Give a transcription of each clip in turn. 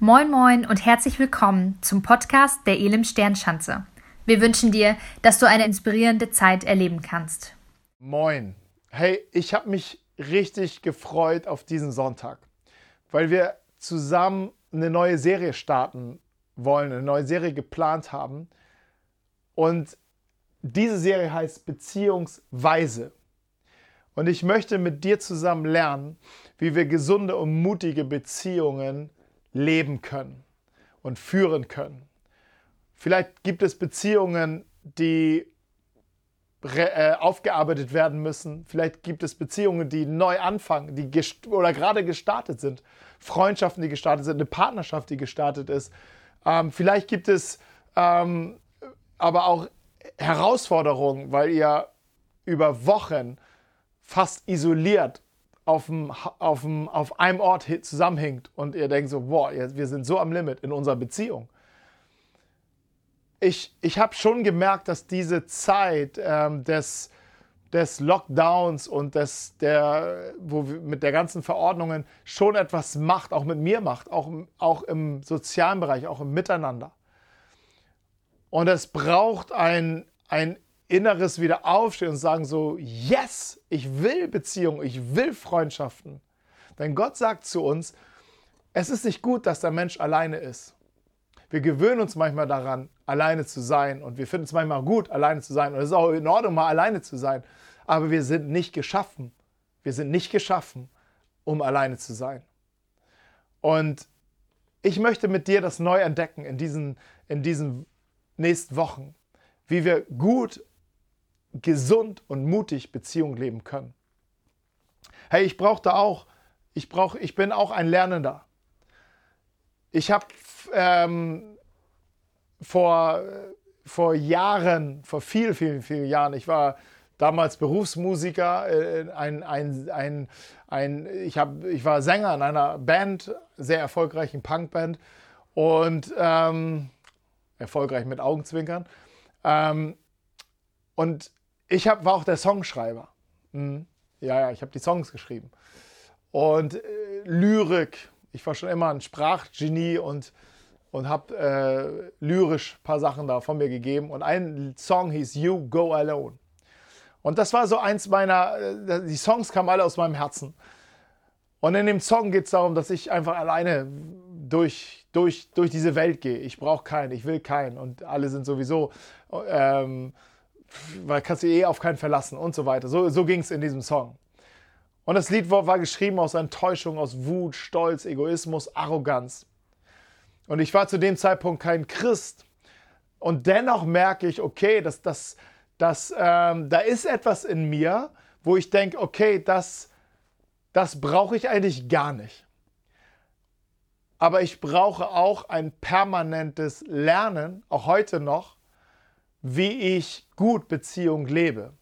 Moin Moin und herzlich willkommen zum Podcast der Elim Sternschanze. Wir wünschen dir, dass du eine inspirierende Zeit erleben kannst. Moin. Hey, ich habe mich richtig gefreut auf diesen Sonntag, weil wir zusammen eine neue Serie starten wollen, eine neue Serie geplant haben. Und diese Serie heißt Beziehungsweise. Und ich möchte mit dir zusammen lernen, wie wir gesunde und mutige Beziehungen leben können und führen können. Vielleicht gibt es Beziehungen, die äh, aufgearbeitet werden müssen. Vielleicht gibt es Beziehungen, die neu anfangen, die oder gerade gestartet sind. Freundschaften, die gestartet sind, eine Partnerschaft, die gestartet ist. Ähm, vielleicht gibt es ähm, aber auch Herausforderungen, weil ihr über Wochen fast isoliert auf, dem, auf, einem Ort zusammenhängt und ihr denkt so, boah, wir sind so am Limit in unserer Beziehung. Ich, ich habe schon gemerkt, dass diese Zeit ähm, des, des Lockdowns und des, der, wo mit der ganzen Verordnungen schon etwas macht, auch mit mir macht, auch, auch im sozialen Bereich, auch im Miteinander. Und es braucht ein, ein Inneres wieder aufstehen und sagen so, yes, ich will Beziehungen, ich will Freundschaften. Denn Gott sagt zu uns, es ist nicht gut, dass der Mensch alleine ist. Wir gewöhnen uns manchmal daran, alleine zu sein und wir finden es manchmal gut, alleine zu sein und es ist auch in Ordnung, mal alleine zu sein. Aber wir sind nicht geschaffen. Wir sind nicht geschaffen, um alleine zu sein. Und ich möchte mit dir das neu entdecken in diesen, in diesen nächsten Wochen, wie wir gut gesund und mutig Beziehung leben können. Hey, ich brauche da auch, ich, brauch, ich bin auch ein Lernender. Ich habe ähm, vor, vor Jahren, vor vielen, vielen, vielen Jahren, ich war damals Berufsmusiker, äh, ein, ein, ein, ein, ich, hab, ich war Sänger in einer Band, sehr erfolgreichen Punkband und ähm, erfolgreich mit Augenzwinkern. Ähm, und ich hab, war auch der Songschreiber. Mhm. Ja, ja, ich habe die Songs geschrieben. Und äh, Lyrik, ich war schon immer ein Sprachgenie und, und habe äh, lyrisch ein paar Sachen da von mir gegeben. Und ein Song hieß You Go Alone. Und das war so eins meiner, äh, die Songs kamen alle aus meinem Herzen. Und in dem Song geht es darum, dass ich einfach alleine durch, durch, durch diese Welt gehe. Ich brauche keinen, ich will keinen. Und alle sind sowieso ähm, weil kannst du eh auf keinen verlassen und so weiter. So, so ging es in diesem Song. Und das Lied war, geschrieben aus Enttäuschung, aus Wut, Stolz, Egoismus, Arroganz. Und ich war zu dem Zeitpunkt kein Christ. Und dennoch merke ich, okay, dass, dass, dass, ähm, da ist etwas in mir, wo ich denke, okay, das, das brauche ich eigentlich gar nicht. Aber ich brauche auch ein permanentes Lernen, auch heute noch, wie ich gut Beziehung lebe.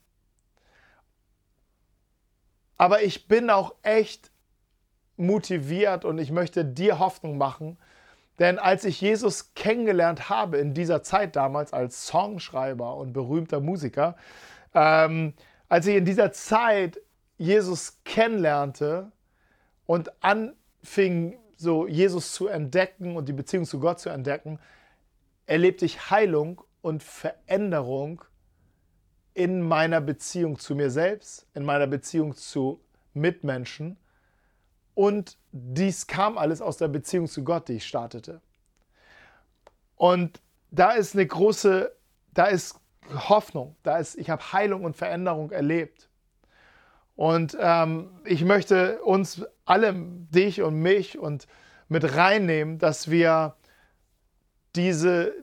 Aber ich bin auch echt motiviert und ich möchte dir Hoffnung machen, denn als ich Jesus kennengelernt habe in dieser Zeit damals als Songschreiber und berühmter Musiker, ähm, als ich in dieser Zeit Jesus kennenlernte und anfing, so Jesus zu entdecken und die Beziehung zu Gott zu entdecken, erlebte ich Heilung und Veränderung in meiner Beziehung zu mir selbst, in meiner Beziehung zu Mitmenschen. Und dies kam alles aus der Beziehung zu Gott, die ich startete. Und da ist eine große, da ist Hoffnung, da ist, ich habe Heilung und Veränderung erlebt. Und ähm, ich möchte uns alle, dich und mich und mit reinnehmen, dass wir diese,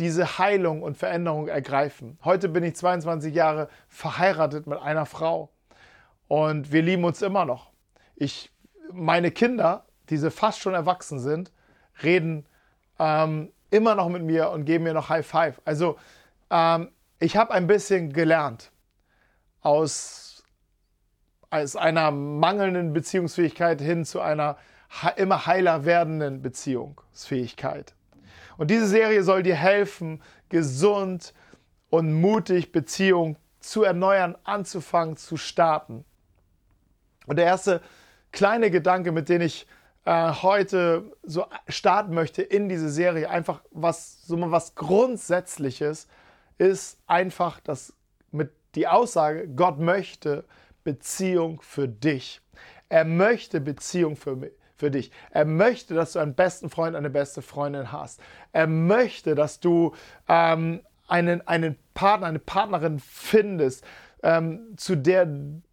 diese Heilung und Veränderung ergreifen. Heute bin ich 22 Jahre verheiratet mit einer Frau und wir lieben uns immer noch. Ich, meine Kinder, die fast schon erwachsen sind, reden ähm, immer noch mit mir und geben mir noch High Five. Also ähm, ich habe ein bisschen gelernt aus, aus einer mangelnden Beziehungsfähigkeit hin zu einer immer heiler werdenden Beziehungsfähigkeit. Und diese Serie soll dir helfen, gesund und mutig Beziehungen zu erneuern, anzufangen, zu starten. Und der erste kleine Gedanke, mit dem ich äh, heute so starten möchte in diese Serie, einfach was, so mal was Grundsätzliches, ist einfach das mit die Aussage, Gott möchte Beziehung für dich. Er möchte Beziehung für mich für dich. Er möchte, dass du einen besten Freund, eine beste Freundin hast. Er möchte, dass du ähm, einen, einen Partner, eine Partnerin findest, ähm, zu, der,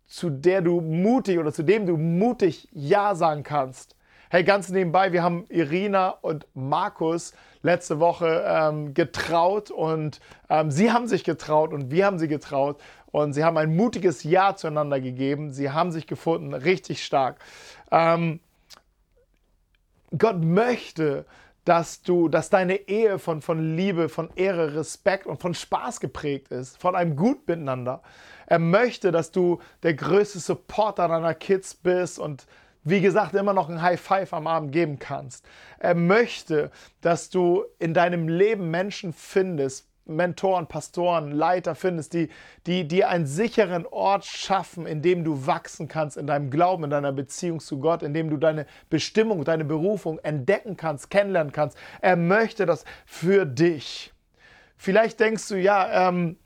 zu der du mutig oder zu dem du mutig Ja sagen kannst. Hey, ganz nebenbei, wir haben Irina und Markus letzte Woche ähm, getraut und ähm, sie haben sich getraut und wir haben sie getraut und sie haben ein mutiges Ja zueinander gegeben. Sie haben sich gefunden, richtig stark. Ähm, Gott möchte, dass du, dass deine Ehe von, von Liebe, von Ehre, Respekt und von Spaß geprägt ist, von einem Gut miteinander. Er möchte, dass du der größte Supporter deiner Kids bist und wie gesagt, immer noch ein High Five am Abend geben kannst. Er möchte, dass du in deinem Leben Menschen findest, Mentoren, Pastoren, Leiter findest, die, die dir einen sicheren Ort schaffen, in dem du wachsen kannst in deinem Glauben, in deiner Beziehung zu Gott, in dem du deine Bestimmung, deine Berufung entdecken kannst, kennenlernen kannst. Er möchte das für dich. Vielleicht denkst du, ja, ähm,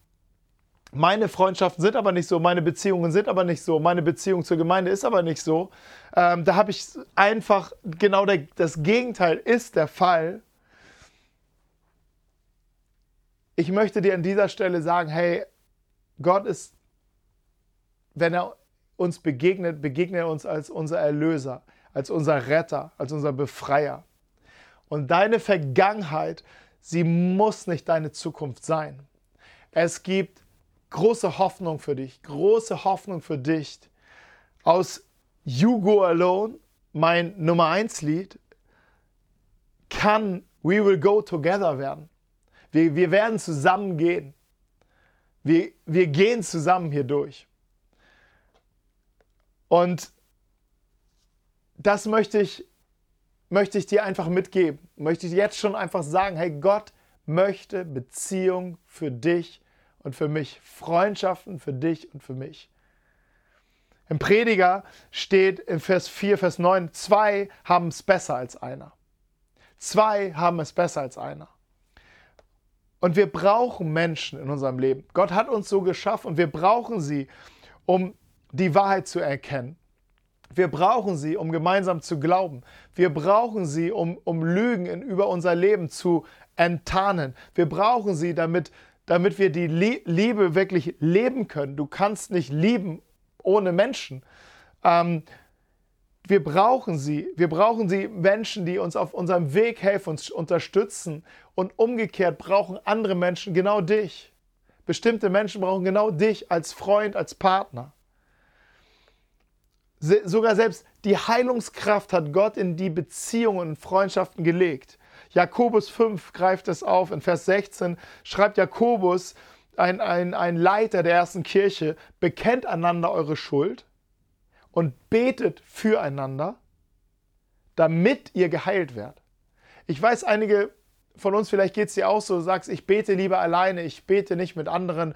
meine Freundschaften sind aber nicht so, meine Beziehungen sind aber nicht so, meine Beziehung zur Gemeinde ist aber nicht so. Ähm, da habe ich einfach genau der, das Gegenteil ist der Fall. Ich möchte dir an dieser Stelle sagen, hey, Gott ist, wenn er uns begegnet, begegnet er uns als unser Erlöser, als unser Retter, als unser Befreier. Und deine Vergangenheit, sie muss nicht deine Zukunft sein. Es gibt große Hoffnung für dich, große Hoffnung für dich. Aus You Go Alone, mein Nummer 1 Lied, kann We Will Go Together werden. Wir, wir werden zusammen gehen. Wir, wir gehen zusammen hier durch. Und das möchte ich, möchte ich dir einfach mitgeben. Möchte ich jetzt schon einfach sagen, hey, Gott möchte Beziehung für dich und für mich, Freundschaften für dich und für mich. Im Prediger steht in Vers 4, Vers 9, zwei haben es besser als einer. Zwei haben es besser als einer. Und wir brauchen Menschen in unserem Leben. Gott hat uns so geschaffen und wir brauchen sie, um die Wahrheit zu erkennen. Wir brauchen sie, um gemeinsam zu glauben. Wir brauchen sie, um, um Lügen in, über unser Leben zu enttarnen. Wir brauchen sie, damit damit wir die Liebe wirklich leben können. Du kannst nicht lieben ohne Menschen. Ähm, wir brauchen sie. Wir brauchen sie Menschen, die uns auf unserem Weg helfen, uns unterstützen. Und umgekehrt brauchen andere Menschen genau dich. Bestimmte Menschen brauchen genau dich als Freund, als Partner. Sogar selbst die Heilungskraft hat Gott in die Beziehungen und Freundschaften gelegt. Jakobus 5 greift es auf. In Vers 16 schreibt Jakobus, ein, ein, ein Leiter der ersten Kirche, bekennt einander eure Schuld und betet füreinander, damit ihr geheilt werdet. Ich weiß, einige von uns, vielleicht geht es dir auch so, du sagst, ich bete lieber alleine, ich bete nicht mit anderen,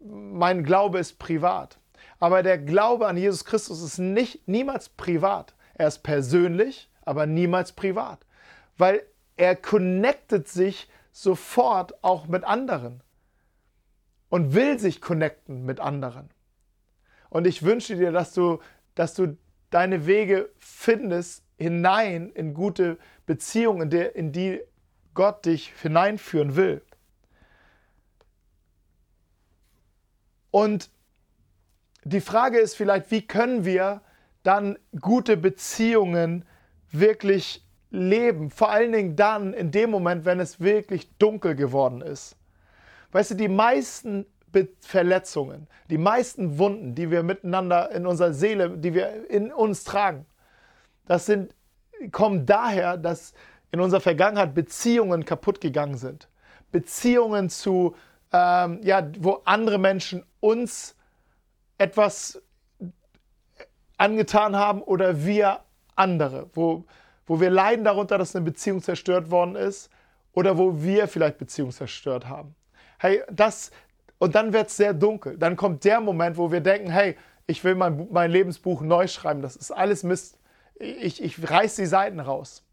mein Glaube ist privat. Aber der Glaube an Jesus Christus ist nicht, niemals privat. Er ist persönlich, aber niemals privat. Weil er connectet sich sofort auch mit anderen und will sich connecten mit anderen. Und ich wünsche dir, dass du, dass du deine Wege findest hinein in gute Beziehungen, in, die Gott dich hineinführen will. Und die Frage ist vielleicht, wie können wir dann gute Beziehungen wirklich leben. Vor allen Dingen dann, in dem Moment, wenn es wirklich dunkel geworden ist. Weißt du, die meisten Verletzungen, die meisten Wunden, die wir miteinander in unserer Seele, die wir in uns tragen, das sind, kommen daher, dass in unserer Vergangenheit Beziehungen kaputt gegangen sind. Beziehungen zu, ähm, ja, wo andere Menschen uns etwas angetan haben oder wir andere, wo wo wir leiden darunter, dass eine Beziehung zerstört worden ist oder wo wir vielleicht Beziehung zerstört haben. Hey, das, und dann wird es sehr dunkel. Dann kommt der Moment, wo wir denken, hey, ich will mein, mein Lebensbuch neu schreiben, das ist alles Mist. ich, ich reiß die Seiten raus.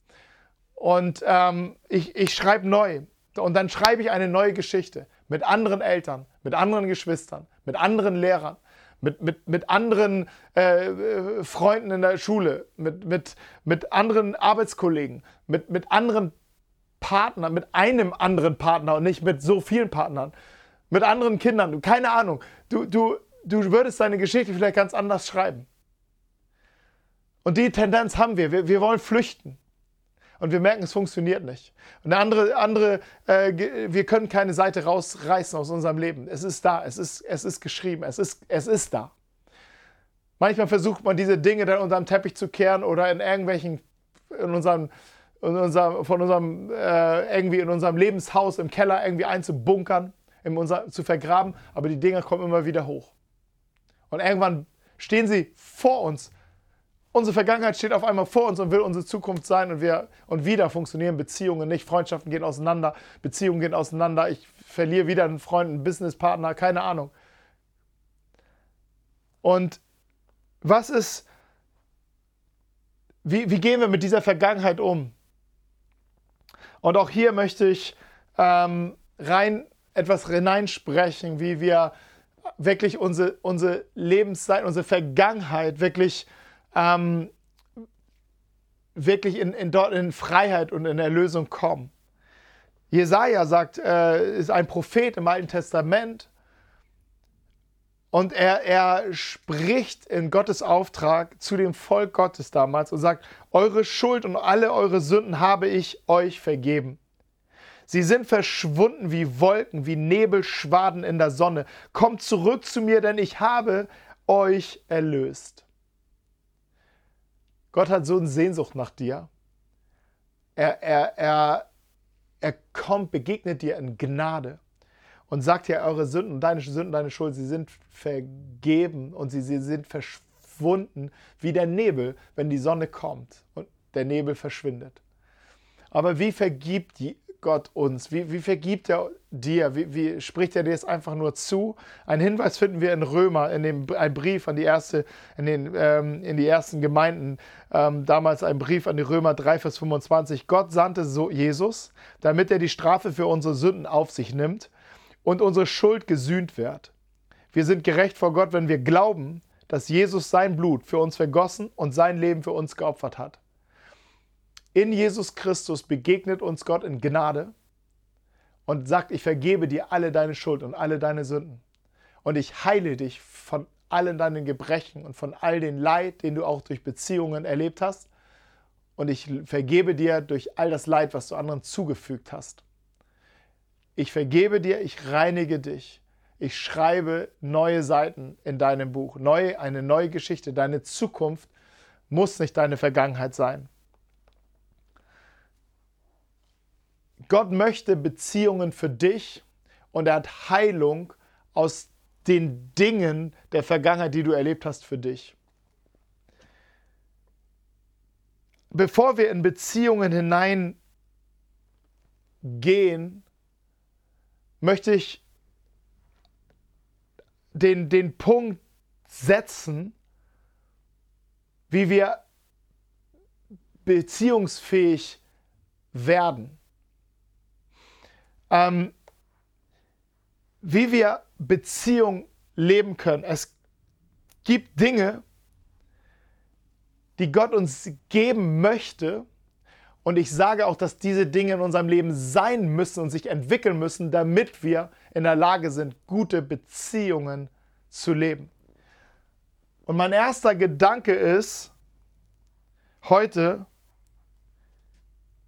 Und ähm, ich, ich schreibe neu. Und dann schreibe ich eine neue Geschichte mit anderen Eltern, mit anderen Geschwistern, mit anderen Lehrern, mit, mit, mit anderen äh, äh, Freunden in der Schule, mit, mit, mit anderen Arbeitskollegen, mit, mit anderen Partnern, mit einem anderen Partner und nicht mit so vielen Partnern, mit anderen Kindern, keine Ahnung. Du, du, du würdest deine Geschichte vielleicht ganz anders schreiben. Und die Tendenz haben wir. Wir, wir wollen flüchten und wir merken, es funktioniert nicht. Und eine andere, andere äh, wir können keine Seite rausreißen aus unserem Leben. Es ist da, es ist, es ist geschrieben, es ist, es ist da. Manchmal versucht man diese Dinge dann unter den Teppich zu kehren oder in irgendwelchen, in unserem, in unserem, von unserem, äh, irgendwie in unserem Lebenshaus im Keller irgendwie einzubunkern, in unser, zu vergraben, aber die Dinge kommen immer wieder hoch. Und irgendwann stehen sie vor uns Unsere Vergangenheit steht auf einmal vor uns und will unsere Zukunft sein und, wir, und wieder funktionieren Beziehungen nicht. Freundschaften gehen auseinander, Beziehungen gehen auseinander. Ich verliere wieder einen Freund, einen Businesspartner, keine Ahnung. Und was ist, wie, wie gehen wir mit dieser Vergangenheit um? Und auch hier möchte ich ähm, rein etwas hineinsprechen, wie wir wirklich unsere, unsere Lebenszeit, unsere Vergangenheit wirklich ähm, wirklich in, in, dort in Freiheit und in Erlösung kommen. Jesaja sagt, äh, ist ein Prophet im Alten Testament und er, er spricht in Gottes Auftrag zu dem Volk Gottes damals und sagt: Eure Schuld und alle eure Sünden habe ich euch vergeben. Sie sind verschwunden wie Wolken, wie Nebelschwaden in der Sonne. Kommt zurück zu mir, denn ich habe euch erlöst. Gott hat so eine Sehnsucht nach dir. Er, er, er, er kommt, begegnet dir in Gnade und sagt dir, eure Sünden, deine Sünden, deine Schuld, sie sind vergeben und sie, sie sind verschwunden wie der Nebel, wenn die Sonne kommt und der Nebel verschwindet. Aber wie vergibt Gott uns? Wie, wie vergibt er dir? Wie, wie, spricht er dir es einfach nur zu? Ein Hinweis finden wir in Römer, in dem ein Brief an die erste, in, den, ähm, in die ersten Gemeinden, ähm, damals ein Brief an die Römer 3, Vers 25. Gott sandte so Jesus, damit er die Strafe für unsere Sünden auf sich nimmt und unsere Schuld gesühnt wird. Wir sind gerecht vor Gott, wenn wir glauben, dass Jesus sein Blut für uns vergossen und sein Leben für uns geopfert hat. In Jesus Christus begegnet uns Gott in Gnade und sagt, ich vergebe dir alle deine Schuld und alle deine Sünden. Und ich heile dich von allen deinen Gebrechen und von all den Leid, den du auch durch Beziehungen erlebt hast. Und ich vergebe dir durch all das Leid, was du anderen zugefügt hast. Ich vergebe dir, ich reinige dich. Ich schreibe neue Seiten in deinem Buch, neue, eine neue Geschichte. Deine Zukunft muss nicht deine Vergangenheit sein. Gott möchte Beziehungen für dich und er hat Heilung aus den Dingen der Vergangenheit, die du erlebt hast, für dich. Bevor wir in Beziehungen hineingehen, möchte ich den, den Punkt setzen, wie wir beziehungsfähig werden ähm, wie wir Beziehung leben können. Es gibt Dinge, die Gott uns geben möchte. Und ich sage auch, dass diese Dinge in unserem Leben sein müssen und sich entwickeln müssen, damit wir in der Lage sind, gute Beziehungen zu leben. Und mein erster Gedanke ist, heute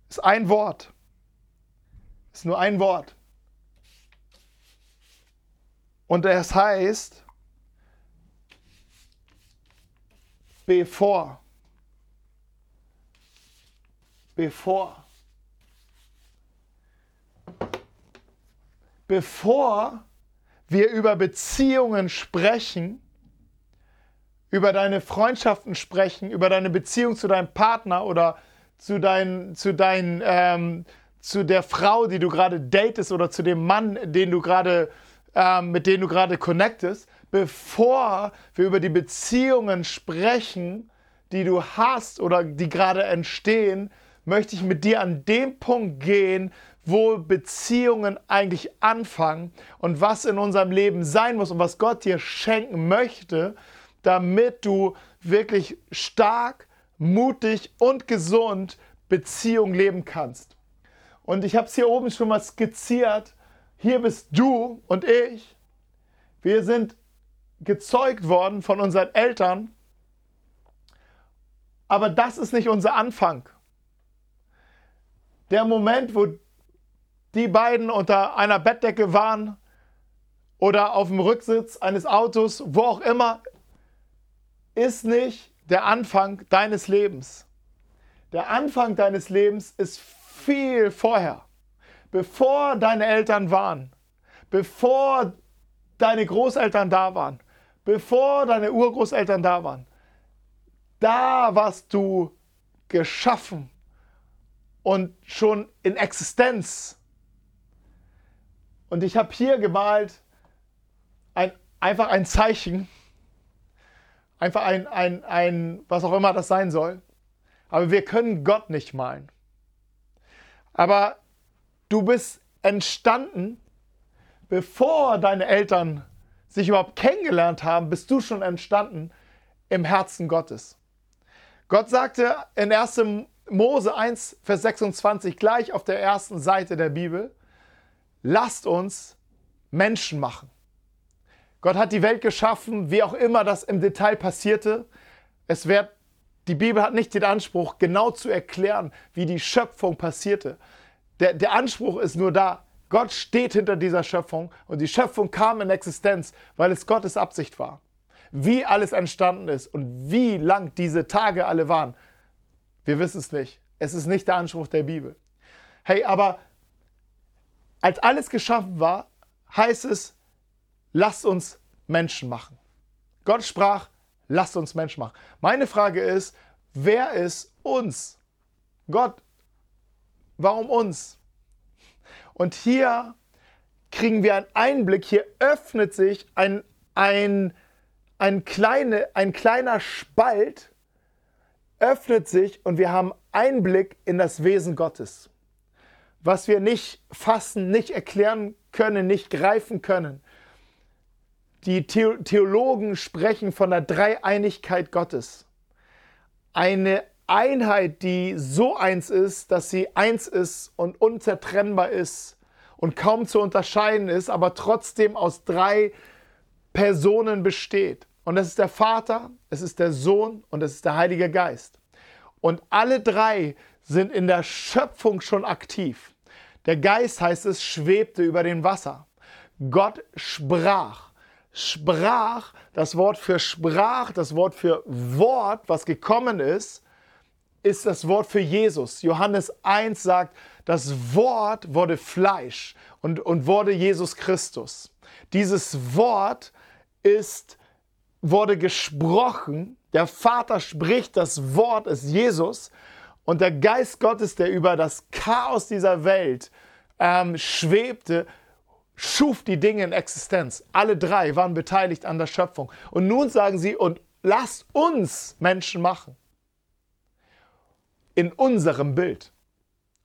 ist ein Wort ist nur ein Wort. Und es heißt, bevor. Bevor. Bevor wir über Beziehungen sprechen, über deine Freundschaften sprechen, über deine Beziehung zu deinem Partner oder zu deinen, zu deinen ähm, zu der Frau, die du gerade datest oder zu dem Mann, den du gerade, äh, mit dem du gerade connectest, bevor wir über die Beziehungen sprechen, die du hast oder die gerade entstehen, möchte ich mit dir an dem Punkt gehen, wo Beziehungen eigentlich anfangen und was in unserem Leben sein muss und was Gott dir schenken möchte, damit du wirklich stark, mutig und gesund Beziehung leben kannst. Und ich habe es hier oben schon mal skizziert. Hier bist du und ich. Wir sind gezeugt worden von unseren Eltern. Aber das ist nicht unser Anfang. Der Moment, wo die beiden unter einer Bettdecke waren oder auf dem Rücksitz eines Autos, wo auch immer, ist nicht der Anfang deines Lebens. Der Anfang deines Lebens ist viel vorher, bevor deine Eltern waren, bevor deine Großeltern da waren, bevor deine Urgroßeltern da waren. Da warst du geschaffen und schon in Existenz. Und ich habe hier gemalt ein, einfach ein Zeichen, einfach ein, ein, ein, was auch immer das sein soll. Aber wir können Gott nicht malen. Aber du bist entstanden, bevor deine Eltern sich überhaupt kennengelernt haben, bist du schon entstanden im Herzen Gottes. Gott sagte in 1. Mose 1, Vers 26, gleich auf der ersten Seite der Bibel, lasst uns Menschen machen. Gott hat die Welt geschaffen, wie auch immer das im Detail passierte. Es wird die Bibel hat nicht den Anspruch, genau zu erklären, wie die Schöpfung passierte. Der, der Anspruch ist nur da, Gott steht hinter dieser Schöpfung und die Schöpfung kam in Existenz, weil es Gottes Absicht war. Wie alles entstanden ist und wie lang diese Tage alle waren, wir wissen es nicht. Es ist nicht der Anspruch der Bibel. Hey, aber als alles geschaffen war, heißt es, lasst uns Menschen machen. Gott sprach, Lasst uns Mensch machen. Meine Frage ist, wer ist uns? Gott, warum uns? Und hier kriegen wir einen Einblick, hier öffnet sich ein, ein, ein, kleine, ein kleiner Spalt, öffnet sich und wir haben Einblick in das Wesen Gottes. Was wir nicht fassen, nicht erklären können, nicht greifen können. Die Theologen sprechen von der Dreieinigkeit Gottes. Eine Einheit, die so eins ist, dass sie eins ist und unzertrennbar ist und kaum zu unterscheiden ist, aber trotzdem aus drei Personen besteht. Und das ist der Vater, es ist der Sohn und es ist der Heilige Geist. Und alle drei sind in der Schöpfung schon aktiv. Der Geist heißt es, schwebte über dem Wasser. Gott sprach sprach, das Wort für sprach, das Wort für Wort, was gekommen ist, ist das Wort für Jesus. Johannes 1 sagt, das Wort wurde Fleisch und, und wurde Jesus Christus. Dieses Wort ist, wurde gesprochen. Der Vater spricht, das Wort ist Jesus. Und der Geist Gottes, der über das Chaos dieser Welt ähm, schwebte, schuf die Dinge in Existenz. Alle drei waren beteiligt an der Schöpfung. Und nun sagen sie, und lasst uns Menschen machen. In unserem Bild.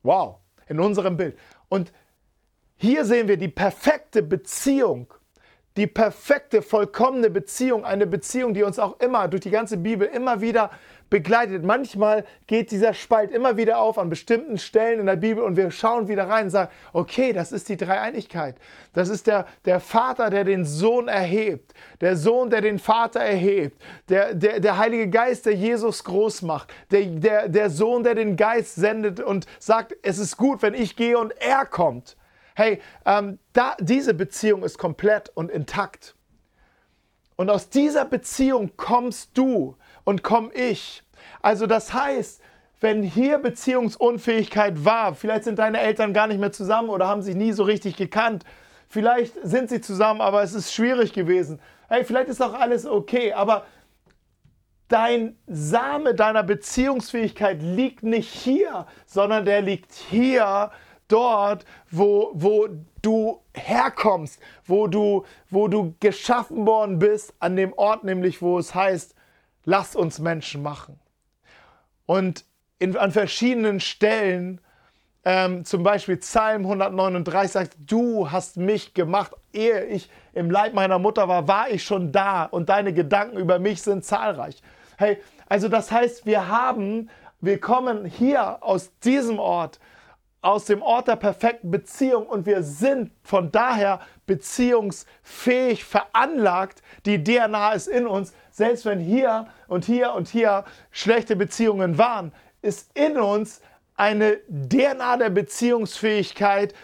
Wow, in unserem Bild. Und hier sehen wir die perfekte Beziehung, die perfekte, vollkommene Beziehung, eine Beziehung, die uns auch immer durch die ganze Bibel immer wieder begleitet. Manchmal geht dieser Spalt immer wieder auf an bestimmten Stellen in der Bibel und wir schauen wieder rein und sagen, okay, das ist die Dreieinigkeit. Das ist der, der Vater, der den Sohn erhebt, der Sohn, der den Vater erhebt, der, der, der Heilige Geist, der Jesus groß macht, der, der, der Sohn, der den Geist sendet und sagt, es ist gut, wenn ich gehe und er kommt. Hey, ähm, da, diese Beziehung ist komplett und intakt. Und aus dieser Beziehung kommst du und komm ich. Also das heißt, wenn hier Beziehungsunfähigkeit war, vielleicht sind deine Eltern gar nicht mehr zusammen oder haben sich nie so richtig gekannt, vielleicht sind sie zusammen, aber es ist schwierig gewesen. Hey, vielleicht ist auch alles okay, aber dein Same deiner Beziehungsfähigkeit liegt nicht hier, sondern der liegt hier, dort, wo, wo du herkommst, wo du, wo du geschaffen worden bist, an dem Ort nämlich, wo es heißt, lass uns Menschen machen. Und in, an verschiedenen Stellen, ähm, zum Beispiel Psalm 139 sagt, du hast mich gemacht, ehe ich im Leib meiner Mutter war, war ich schon da und deine Gedanken über mich sind zahlreich. Hey, also das heißt, wir haben, wir kommen hier aus diesem Ort, aus dem Ort der perfekten Beziehung und wir sind von daher beziehungsfähig veranlagt. Die DNA ist in uns. Selbst wenn hier und hier und hier schlechte Beziehungen waren, ist in uns eine DNA der Beziehungsfähigkeit,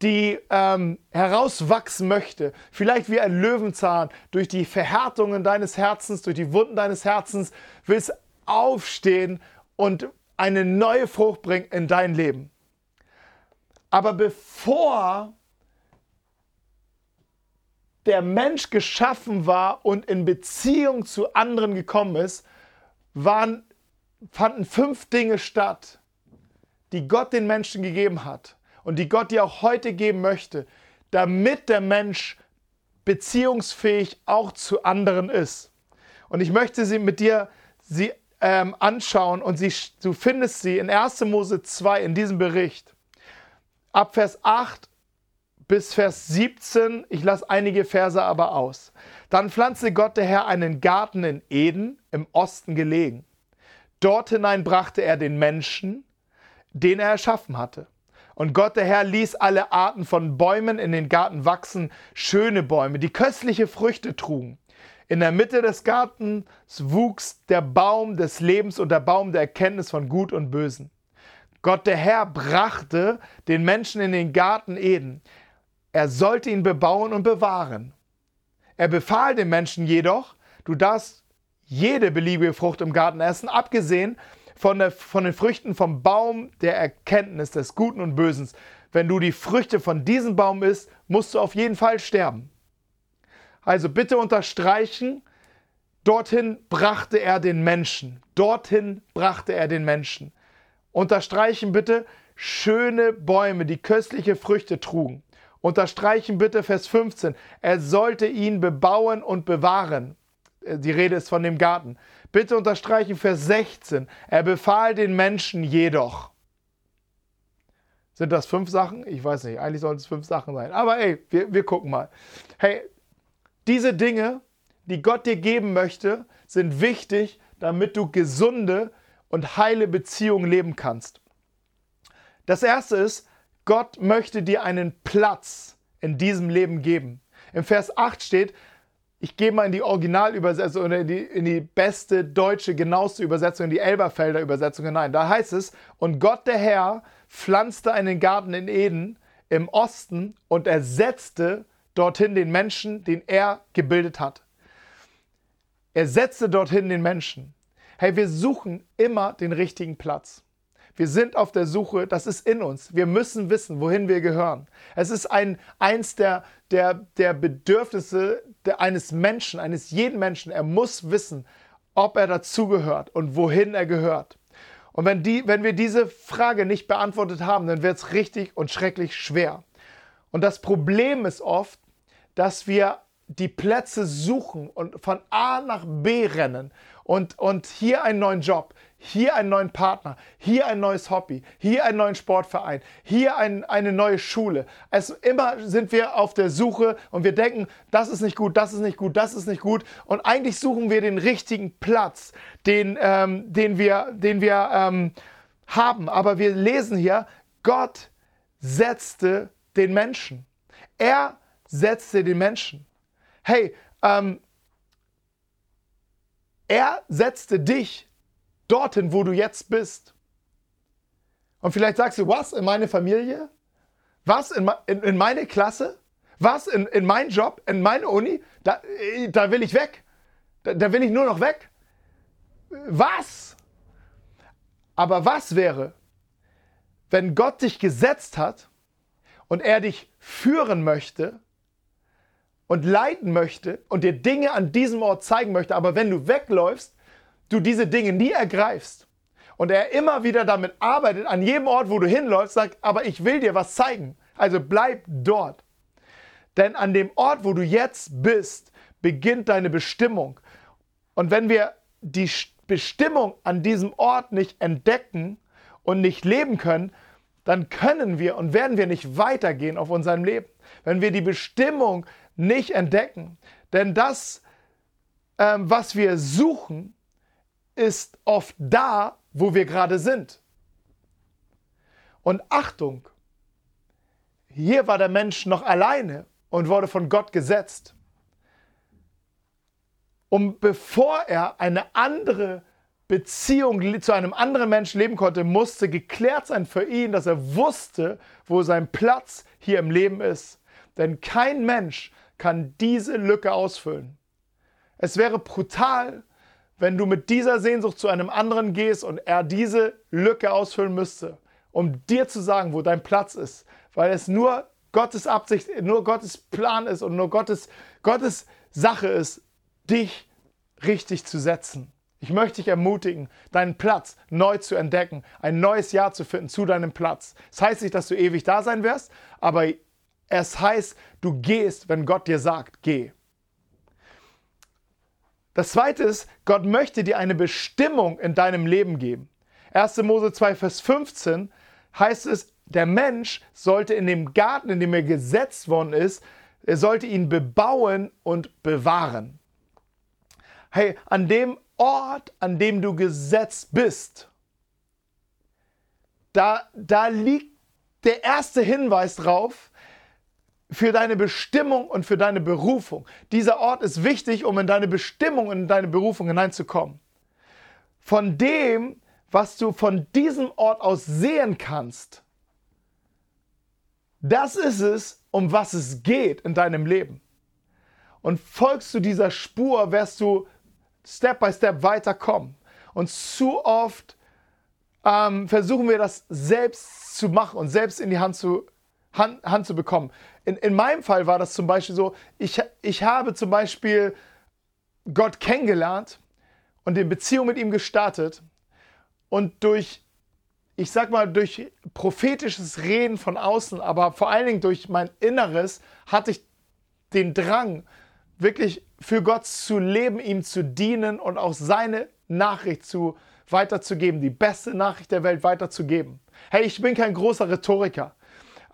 die ähm, herauswachsen möchte. Vielleicht wie ein Löwenzahn durch die Verhärtungen deines Herzens, durch die Wunden deines Herzens, willst aufstehen und eine neue Frucht bringen in dein Leben. Aber bevor der Mensch geschaffen war und in Beziehung zu anderen gekommen ist, waren, fanden fünf Dinge statt, die Gott den Menschen gegeben hat und die Gott dir auch heute geben möchte, damit der Mensch beziehungsfähig auch zu anderen ist. Und ich möchte sie mit dir sie ähm, anschauen und sie, du findest sie in 1. Mose 2 in diesem Bericht ab Vers 8 bis Vers 17, ich lasse einige Verse aber aus. Dann pflanzte Gott der Herr einen Garten in Eden, im Osten gelegen. Dort hinein brachte er den Menschen, den er erschaffen hatte. Und Gott der Herr ließ alle Arten von Bäumen in den Garten wachsen, schöne Bäume, die köstliche Früchte trugen. In der Mitte des Gartens wuchs der Baum des Lebens und der Baum der Erkenntnis von Gut und Bösen. Gott der Herr brachte den Menschen in den Garten Eden. Er sollte ihn bebauen und bewahren. Er befahl den Menschen jedoch, du darfst jede beliebige Frucht im Garten essen, abgesehen von, der, von den Früchten vom Baum der Erkenntnis des Guten und Bösen. Wenn du die Früchte von diesem Baum isst, musst du auf jeden Fall sterben. Also bitte unterstreichen, dorthin brachte er den Menschen. Dorthin brachte er den Menschen. Unterstreichen bitte schöne Bäume, die köstliche Früchte trugen. Unterstreichen bitte Vers 15. Er sollte ihn bebauen und bewahren. Äh, die Rede ist von dem Garten. Bitte unterstreichen Vers 16. Er befahl den Menschen jedoch. Sind das fünf Sachen? Ich weiß nicht. Eigentlich sollten es fünf Sachen sein. Aber ey, wir, wir gucken mal. Hey, diese Dinge, die Gott dir geben möchte, sind wichtig, damit du gesunde und heile Beziehungen leben kannst. Das erste ist, Gott möchte dir einen Platz in diesem Leben geben. Im Vers 8 steht, ich gehe mal in die Originalübersetzung oder in die, in die beste deutsche, genaueste Übersetzung, in die Elberfelder Übersetzung hinein. Da heißt es, und Gott der Herr pflanzte einen Garten in Eden im Osten und er setzte dorthin den Menschen, den er gebildet hat. Er setzte dorthin den Menschen. Hey, wir suchen immer den richtigen Platz. Wir sind auf der Suche, das ist in uns. Wir müssen wissen, wohin wir gehören. Es ist ein, eins der, der, der Bedürfnisse eines Menschen, eines jeden Menschen. Er muss wissen, ob er dazugehört und wohin er gehört. Und wenn, die, wenn wir diese Frage nicht beantwortet haben, dann wird es richtig und schrecklich schwer. Und das Problem ist oft, dass wir die Plätze suchen und von A nach B rennen und, und hier einen neuen Job, hier einen neuen Partner, hier ein neues Hobby, hier einen neuen Sportverein, hier ein, eine neue Schule. Es, immer sind wir auf der Suche und wir denken, das ist nicht gut, das ist nicht gut, das ist nicht gut. Und eigentlich suchen wir den richtigen Platz, den, ähm, den wir, den wir ähm, haben. Aber wir lesen hier, Gott setzte den Menschen. Er setzte den Menschen. Hey, ähm, er setzte dich dorthin, wo du jetzt bist. Und vielleicht sagst du, was, in meine Familie? Was, in, in, in meine Klasse? Was, in, in meinen Job, in meine Uni? Da, da will ich weg. Da, da will ich nur noch weg. Was? Aber was wäre, wenn Gott dich gesetzt hat und er dich führen möchte und leiten möchte und dir Dinge an diesem Ort zeigen möchte, aber wenn du wegläufst, du diese Dinge nie ergreifst und er immer wieder damit arbeitet, an jedem Ort, wo du hinläufst, sagt, aber ich will dir was zeigen. Also bleib dort. Denn an dem Ort, wo du jetzt bist, beginnt deine Bestimmung. Und wenn wir die Bestimmung an diesem Ort nicht entdecken und nicht leben können, dann können wir und werden wir nicht weitergehen auf unserem Leben. Wenn wir die Bestimmung nicht entdecken. Denn das, ähm, was wir suchen, ist oft da, wo wir gerade sind. Und Achtung, hier war der Mensch noch alleine und wurde von Gott gesetzt. Um bevor er eine andere Beziehung zu einem anderen Menschen leben konnte, musste geklärt sein für ihn, dass er wusste, wo sein Platz hier im Leben ist. Denn kein Mensch kann diese Lücke ausfüllen. Es wäre brutal, wenn du mit dieser Sehnsucht zu einem anderen gehst und er diese Lücke ausfüllen müsste, um dir zu sagen, wo dein Platz ist, weil es nur Gottes Absicht, nur Gottes Plan ist und nur Gottes, Gottes Sache ist, dich richtig zu setzen. Ich möchte dich ermutigen, deinen Platz neu zu entdecken, ein neues Jahr zu finden zu deinem Platz. Das heißt nicht, dass du ewig da sein wirst, aber es heißt, du gehst, wenn Gott dir sagt, geh. Das zweite ist, Gott möchte dir eine Bestimmung in deinem Leben geben. 1. Mose 2, Vers 15 heißt es, der Mensch sollte in dem Garten, in dem er gesetzt worden ist, er sollte ihn bebauen und bewahren. Hey, an dem Ort, an dem du gesetzt bist, da, da liegt der erste Hinweis drauf, für deine Bestimmung und für deine Berufung. Dieser Ort ist wichtig, um in deine Bestimmung und in deine Berufung hineinzukommen. Von dem, was du von diesem Ort aus sehen kannst, das ist es, um was es geht in deinem Leben. Und folgst du dieser Spur, wirst du Step by Step weiterkommen. Und zu oft ähm, versuchen wir das selbst zu machen und selbst in die Hand zu, Hand, Hand zu bekommen in, in meinem Fall war das zum Beispiel so, ich, ich habe zum Beispiel Gott kennengelernt und in Beziehung mit ihm gestartet und durch, ich sag mal, durch prophetisches Reden von außen, aber vor allen Dingen durch mein Inneres hatte ich den Drang, wirklich für Gott zu leben, ihm zu dienen und auch seine Nachricht zu weiterzugeben, die beste Nachricht der Welt weiterzugeben. Hey, ich bin kein großer Rhetoriker.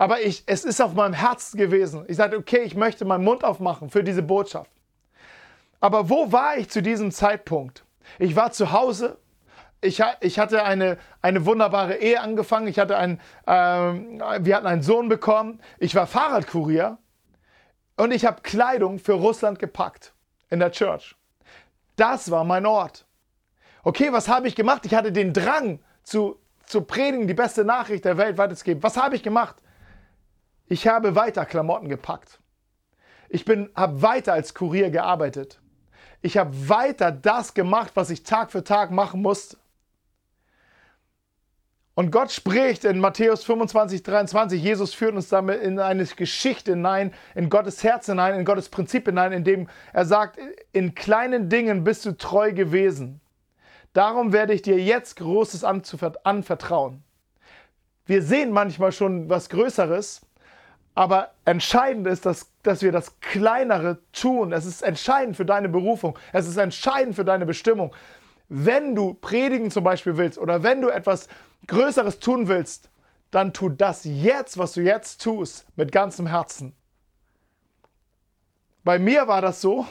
Aber ich, es ist auf meinem Herzen gewesen. Ich sagte, okay, ich möchte meinen Mund aufmachen für diese Botschaft. Aber wo war ich zu diesem Zeitpunkt? Ich war zu Hause. Ich, ich hatte eine, eine wunderbare Ehe angefangen. Ich hatte einen, ähm, wir hatten einen Sohn bekommen. Ich war Fahrradkurier. Und ich habe Kleidung für Russland gepackt in der Church. Das war mein Ort. Okay, was habe ich gemacht? Ich hatte den Drang zu, zu predigen, die beste Nachricht der Welt weiterzugeben. Was habe ich gemacht? Ich habe weiter Klamotten gepackt. Ich habe weiter als Kurier gearbeitet. Ich habe weiter das gemacht, was ich Tag für Tag machen musste. Und Gott spricht in Matthäus 25, 23, Jesus führt uns damit in eine Geschichte hinein, in Gottes Herz hinein, in Gottes Prinzip hinein, in dem er sagt, in kleinen Dingen bist du treu gewesen. Darum werde ich dir jetzt Großes anvertrauen. Wir sehen manchmal schon was Größeres, aber entscheidend ist, dass, dass wir das Kleinere tun. Es ist entscheidend für deine Berufung. Es ist entscheidend für deine Bestimmung. Wenn du predigen zum Beispiel willst oder wenn du etwas Größeres tun willst, dann tu das jetzt, was du jetzt tust, mit ganzem Herzen. Bei mir war das so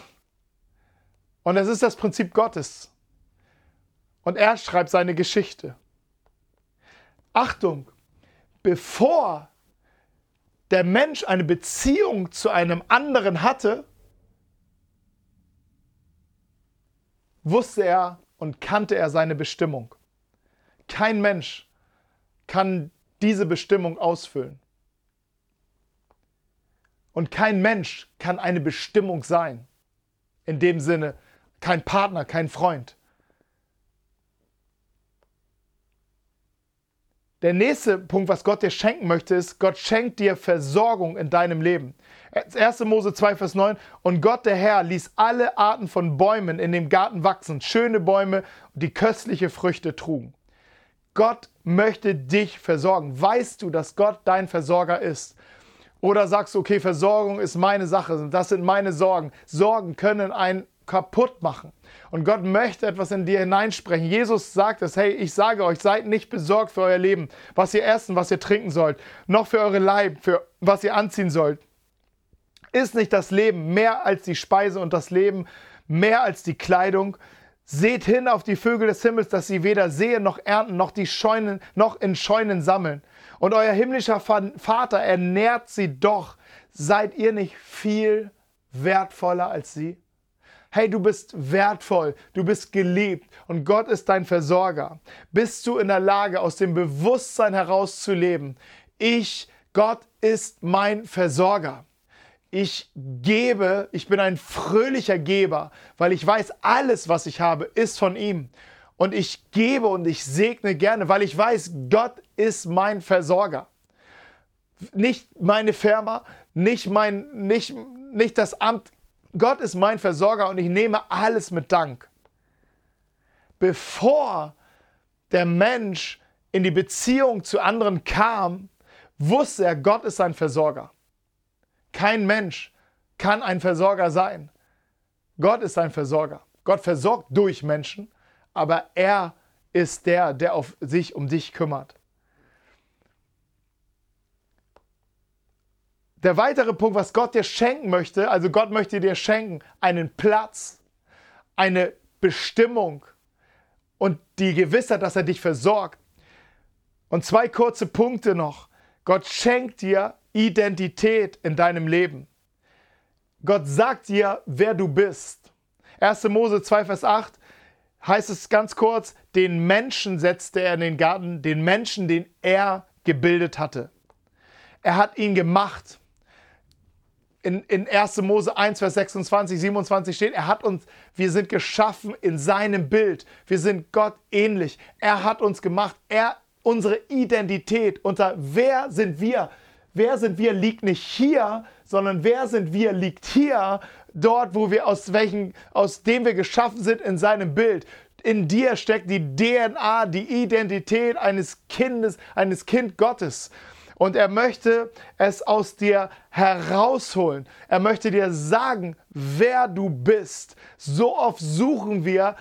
und es ist das Prinzip Gottes. Und er schreibt seine Geschichte. Achtung, bevor der Mensch eine Beziehung zu einem anderen hatte, wusste er und kannte er seine Bestimmung. Kein Mensch kann diese Bestimmung ausfüllen. Und kein Mensch kann eine Bestimmung sein. In dem Sinne, kein Partner, kein Freund. Der nächste Punkt, was Gott dir schenken möchte, ist, Gott schenkt dir Versorgung in deinem Leben. 1. Mose 2, Vers 9. Und Gott, der Herr, ließ alle Arten von Bäumen in dem Garten wachsen, schöne Bäume, die köstliche Früchte trugen. Gott möchte dich versorgen. Weißt du, dass Gott dein Versorger ist? Oder sagst du, okay, Versorgung ist meine Sache, das sind meine Sorgen. Sorgen können ein kaputt machen. Und Gott möchte etwas in dir hineinsprechen. Jesus sagt es, hey, ich sage euch, seid nicht besorgt für euer Leben, was ihr essen, was ihr trinken sollt, noch für eure Leib, für was ihr anziehen sollt. Ist nicht das Leben mehr als die Speise und das Leben mehr als die Kleidung? Seht hin auf die Vögel des Himmels, dass sie weder sehen noch ernten, noch die Scheunen, noch in Scheunen sammeln. Und euer himmlischer Vater ernährt sie doch. Seid ihr nicht viel wertvoller als sie? Hey, du bist wertvoll, du bist geliebt und Gott ist dein Versorger. Bist du in der Lage, aus dem Bewusstsein heraus zu leben? Ich, Gott ist mein Versorger ich gebe, ich bin ein fröhlicher Geber, weil ich weiß, alles, was ich habe, ist von ihm. Und ich gebe und ich segne gerne, weil ich weiß, Gott ist mein Versorger. Nicht meine Firma, nicht, mein, nicht, nicht das Amt. Gott ist mein Versorger und ich nehme alles mit Dank. Bevor der Mensch in die Beziehung zu anderen kam, wusste er, Gott ist sein Versorger. Kein Mensch kann ein Versorger sein. Gott ist ein Versorger. Gott versorgt durch Menschen, aber er ist der, der auf sich um dich kümmert. Der weitere Punkt, was Gott dir schenken möchte, also Gott möchte dir schenken einen Platz, eine Bestimmung und die Gewissheit, dass er dich versorgt. Und zwei kurze Punkte noch. Gott schenkt dir Identität in deinem Leben. Gott sagt dir, wer du bist. 1. Mose 2, Vers 8 heißt es ganz kurz, den Menschen setzte er in den Garten, den Menschen, den er gebildet hatte. Er hat ihn gemacht. In, in 1. Mose 1, Vers 26, 27 steht, er hat uns, wir sind geschaffen in seinem Bild. Wir sind Gott ähnlich. Er hat uns gemacht. Er, unsere Identität, unter wer sind wir? wer sind wir liegt nicht hier, sondern wer sind wir liegt hier, dort, wo wir aus welchen, aus dem wir geschaffen sind in seinem Bild. In dir steckt die DNA, die Identität eines Kindes, eines Kind Gottes. Und er möchte es aus dir herausholen. Er möchte dir sagen, wer du bist. So oft suchen wir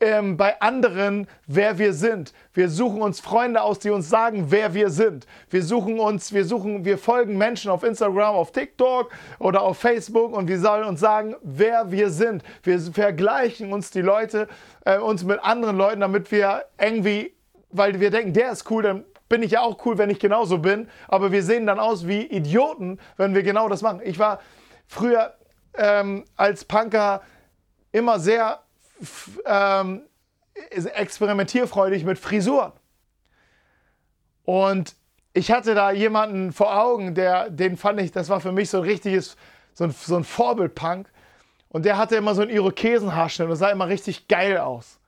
ähm, bei anderen, wer wir sind. Wir suchen uns Freunde aus, die uns sagen, wer wir sind. Wir suchen uns, wir suchen, wir folgen Menschen auf Instagram, auf TikTok oder auf Facebook und wir sollen uns sagen, wer wir sind. Wir vergleichen uns die Leute, äh, uns mit anderen Leuten, damit wir irgendwie, weil wir denken, der ist cool, dann bin ich ja auch cool, wenn ich genauso bin. Aber wir sehen dann aus wie Idioten, wenn wir genau das machen. Ich war früher ähm, als Punker immer sehr ähm, experimentierfreudig mit Frisuren. Und ich hatte da jemanden vor Augen, der, den fand ich, das war für mich so ein richtiges, so ein, so ein Vorbildpunk. Und der hatte immer so einen Irokesenhaarschnitt und sah immer richtig geil aus.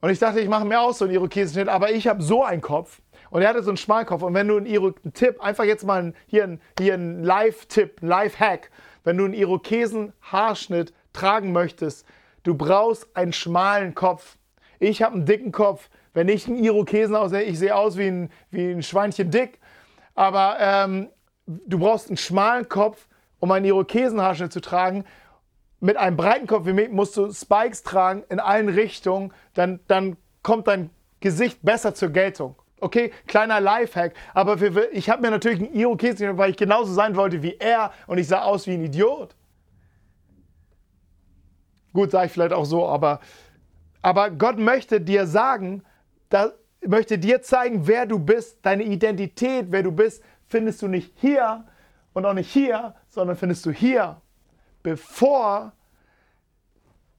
Und ich dachte, ich mache mir auch so einen Irokesenschnitt, aber ich habe so einen Kopf. Und er hatte so einen Schmalkopf. Und wenn du einen, Iro einen Tipp, einfach jetzt mal hier einen, hier einen Live-Tipp, einen Live-Hack, wenn du einen Irokesen-Haarschnitt tragen möchtest, Du brauchst einen schmalen Kopf. Ich habe einen dicken Kopf. Wenn ich einen Irokesen aussehe, ich sehe aus wie ein, wie ein Schweinchen dick. Aber ähm, du brauchst einen schmalen Kopf, um einen Irokesenhaarschnitt zu tragen. Mit einem breiten Kopf wie mich musst du Spikes tragen in allen Richtungen. Dann, dann kommt dein Gesicht besser zur Geltung. Okay, kleiner Lifehack. Aber für, ich habe mir natürlich einen Irokesen, weil ich genauso sein wollte wie er und ich sah aus wie ein Idiot. Gut, sage ich vielleicht auch so, aber, aber Gott möchte dir sagen, da, möchte dir zeigen, wer du bist, deine Identität, wer du bist, findest du nicht hier und auch nicht hier, sondern findest du hier, bevor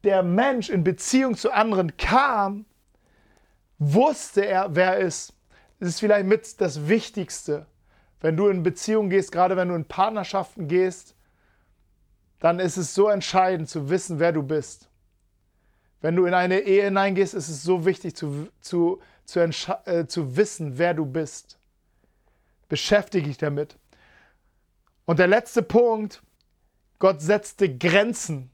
der Mensch in Beziehung zu anderen kam, wusste er, wer er ist. Das ist vielleicht mit das Wichtigste. Wenn du in Beziehung gehst, gerade wenn du in Partnerschaften gehst, dann ist es so entscheidend zu wissen, wer du bist. Wenn du in eine Ehe hineingehst, ist es so wichtig zu, zu, zu, äh, zu wissen, wer du bist. Beschäftige dich damit. Und der letzte Punkt, Gott setzte Grenzen.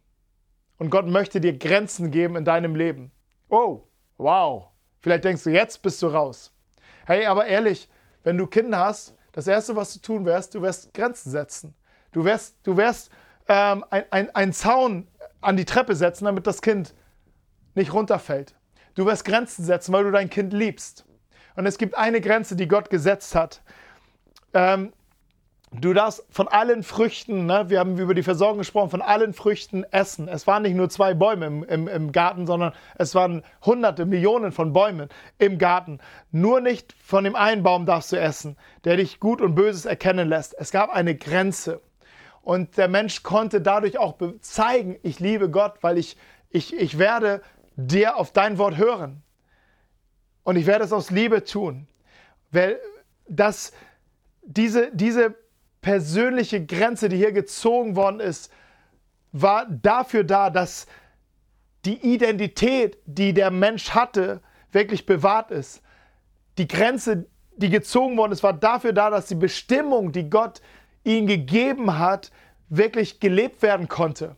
Und Gott möchte dir Grenzen geben in deinem Leben. Oh, wow. Vielleicht denkst du, jetzt bist du raus. Hey, aber ehrlich, wenn du Kinder hast, das Erste, was du tun wirst, du wirst Grenzen setzen. Du wirst, du wirst ähm, ein, ein, ein Zaun an die Treppe setzen, damit das Kind nicht runterfällt. Du wirst Grenzen setzen, weil du dein Kind liebst. Und es gibt eine Grenze, die Gott gesetzt hat. Ähm, du darfst von allen Früchten, ne, wir haben über die Versorgung gesprochen, von allen Früchten essen. Es waren nicht nur zwei Bäume im, im, im Garten, sondern es waren hunderte, Millionen von Bäumen im Garten. Nur nicht von dem einen Baum darfst du essen, der dich gut und böses erkennen lässt. Es gab eine Grenze. Und der Mensch konnte dadurch auch zeigen, ich liebe Gott, weil ich, ich, ich werde dir auf dein Wort hören. Und ich werde es aus Liebe tun. Weil das, diese, diese persönliche Grenze, die hier gezogen worden ist, war dafür da, dass die Identität, die der Mensch hatte, wirklich bewahrt ist. Die Grenze, die gezogen worden ist, war dafür da, dass die Bestimmung, die Gott ihm gegeben hat, wirklich gelebt werden konnte.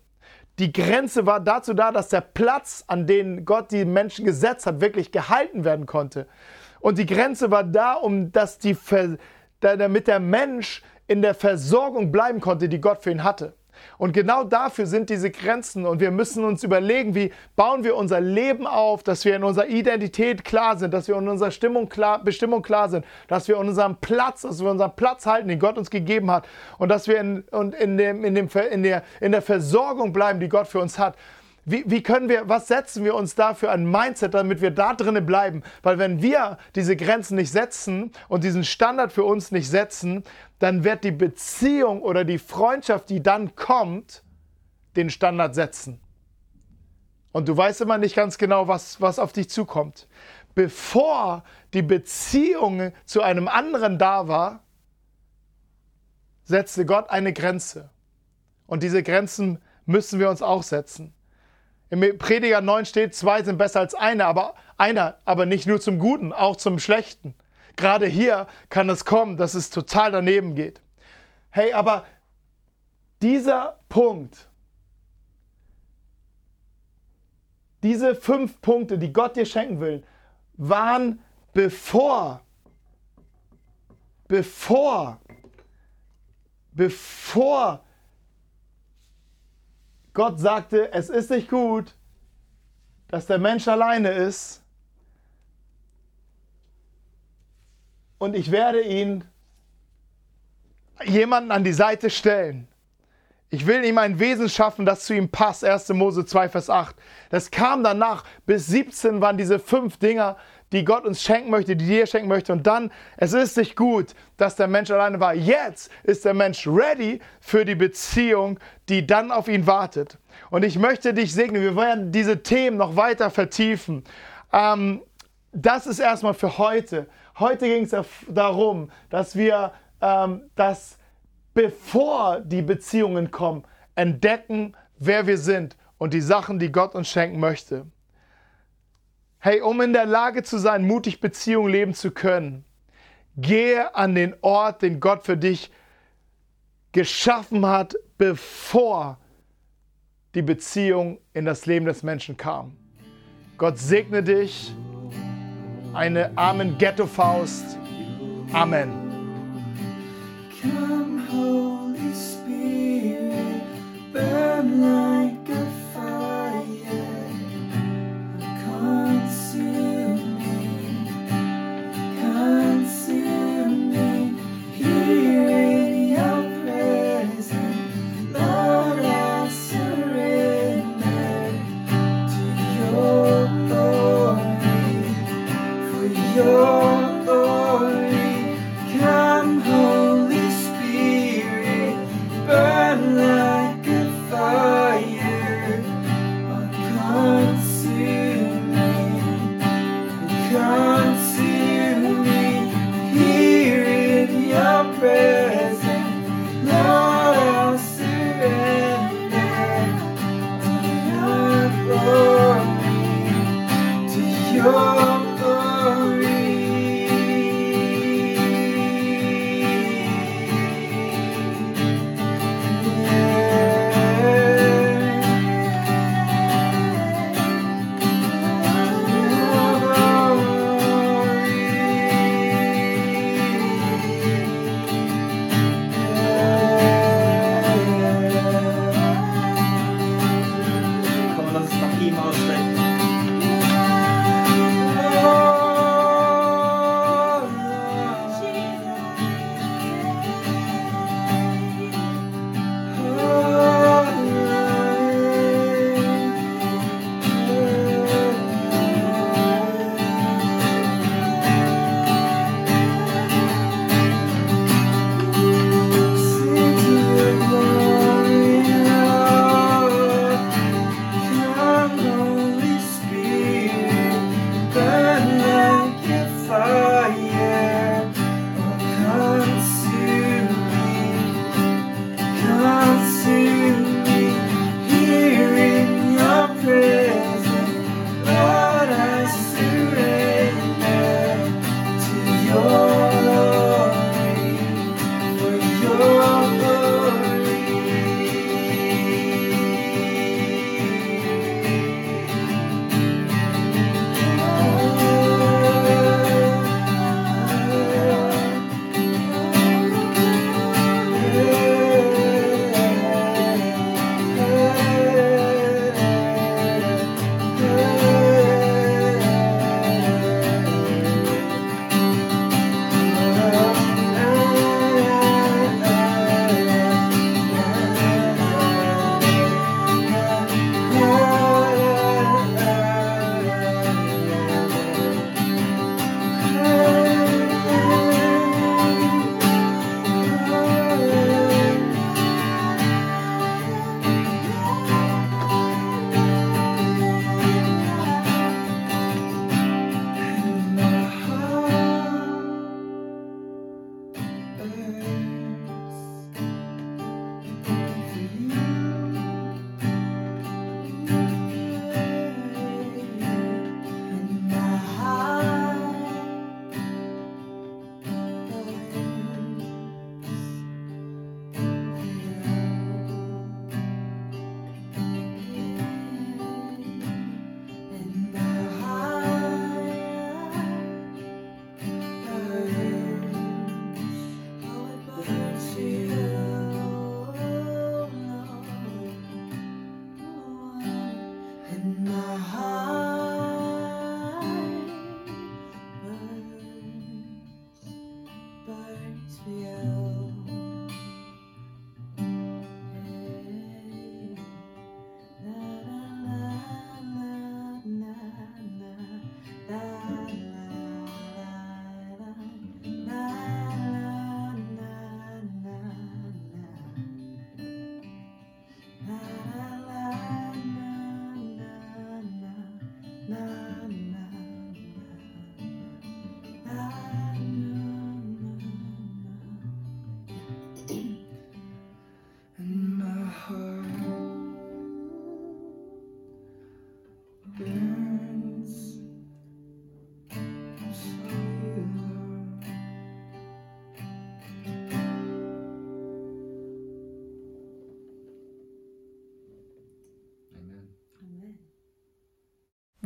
Die Grenze war dazu da, dass der Platz, an den Gott die Menschen gesetzt hat, wirklich gehalten werden konnte. Und die Grenze war da, um dass die, damit der Mensch in der Versorgung bleiben konnte, die Gott für ihn hatte. Und genau dafür sind diese Grenzen und wir müssen uns überlegen, wie bauen wir unser Leben auf, dass wir in unserer Identität klar sind, dass wir in unserer Stimmung klar, Bestimmung klar sind, dass wir in unserem Platz, dass wir unseren Platz halten, den Gott uns gegeben hat und dass wir in, und in, dem, in, dem, in, der, in der Versorgung bleiben, die Gott für uns hat. Wie, wie, können wir, was setzen wir uns da für ein Mindset, damit wir da drinnen bleiben? Weil wenn wir diese Grenzen nicht setzen und diesen Standard für uns nicht setzen, dann wird die Beziehung oder die Freundschaft, die dann kommt, den Standard setzen. Und du weißt immer nicht ganz genau, was, was auf dich zukommt. Bevor die Beziehung zu einem anderen da war, setzte Gott eine Grenze. Und diese Grenzen müssen wir uns auch setzen. Im Prediger 9 steht, zwei sind besser als einer, aber einer, aber nicht nur zum Guten, auch zum Schlechten. Gerade hier kann es kommen, dass es total daneben geht. Hey, aber dieser Punkt, diese fünf Punkte, die Gott dir schenken will, waren bevor, bevor, bevor Gott sagte, es ist nicht gut, dass der Mensch alleine ist und ich werde ihn jemanden an die Seite stellen. Ich will ihm ein Wesen schaffen, das zu ihm passt. 1. Mose 2, Vers 8. Das kam danach. Bis 17 waren diese fünf Dinger, die Gott uns schenken möchte, die dir schenken möchte. Und dann, es ist nicht gut, dass der Mensch alleine war. Jetzt ist der Mensch ready für die Beziehung, die dann auf ihn wartet. Und ich möchte dich segnen. Wir werden diese Themen noch weiter vertiefen. Ähm, das ist erstmal für heute. Heute ging es darum, dass wir ähm, das, bevor die Beziehungen kommen, entdecken, wer wir sind und die Sachen, die Gott uns schenken möchte. Hey, um in der Lage zu sein, mutig Beziehungen leben zu können, gehe an den Ort, den Gott für dich geschaffen hat, bevor die Beziehung in das Leben des Menschen kam. Gott segne dich. Eine Amen Ghetto Faust. Amen. Come, Holy Spirit, burn like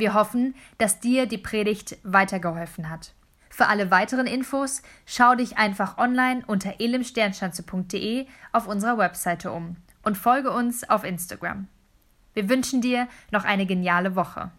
Wir hoffen, dass dir die Predigt weitergeholfen hat. Für alle weiteren Infos schau dich einfach online unter elimsternschanze.de auf unserer Webseite um und folge uns auf Instagram. Wir wünschen dir noch eine geniale Woche.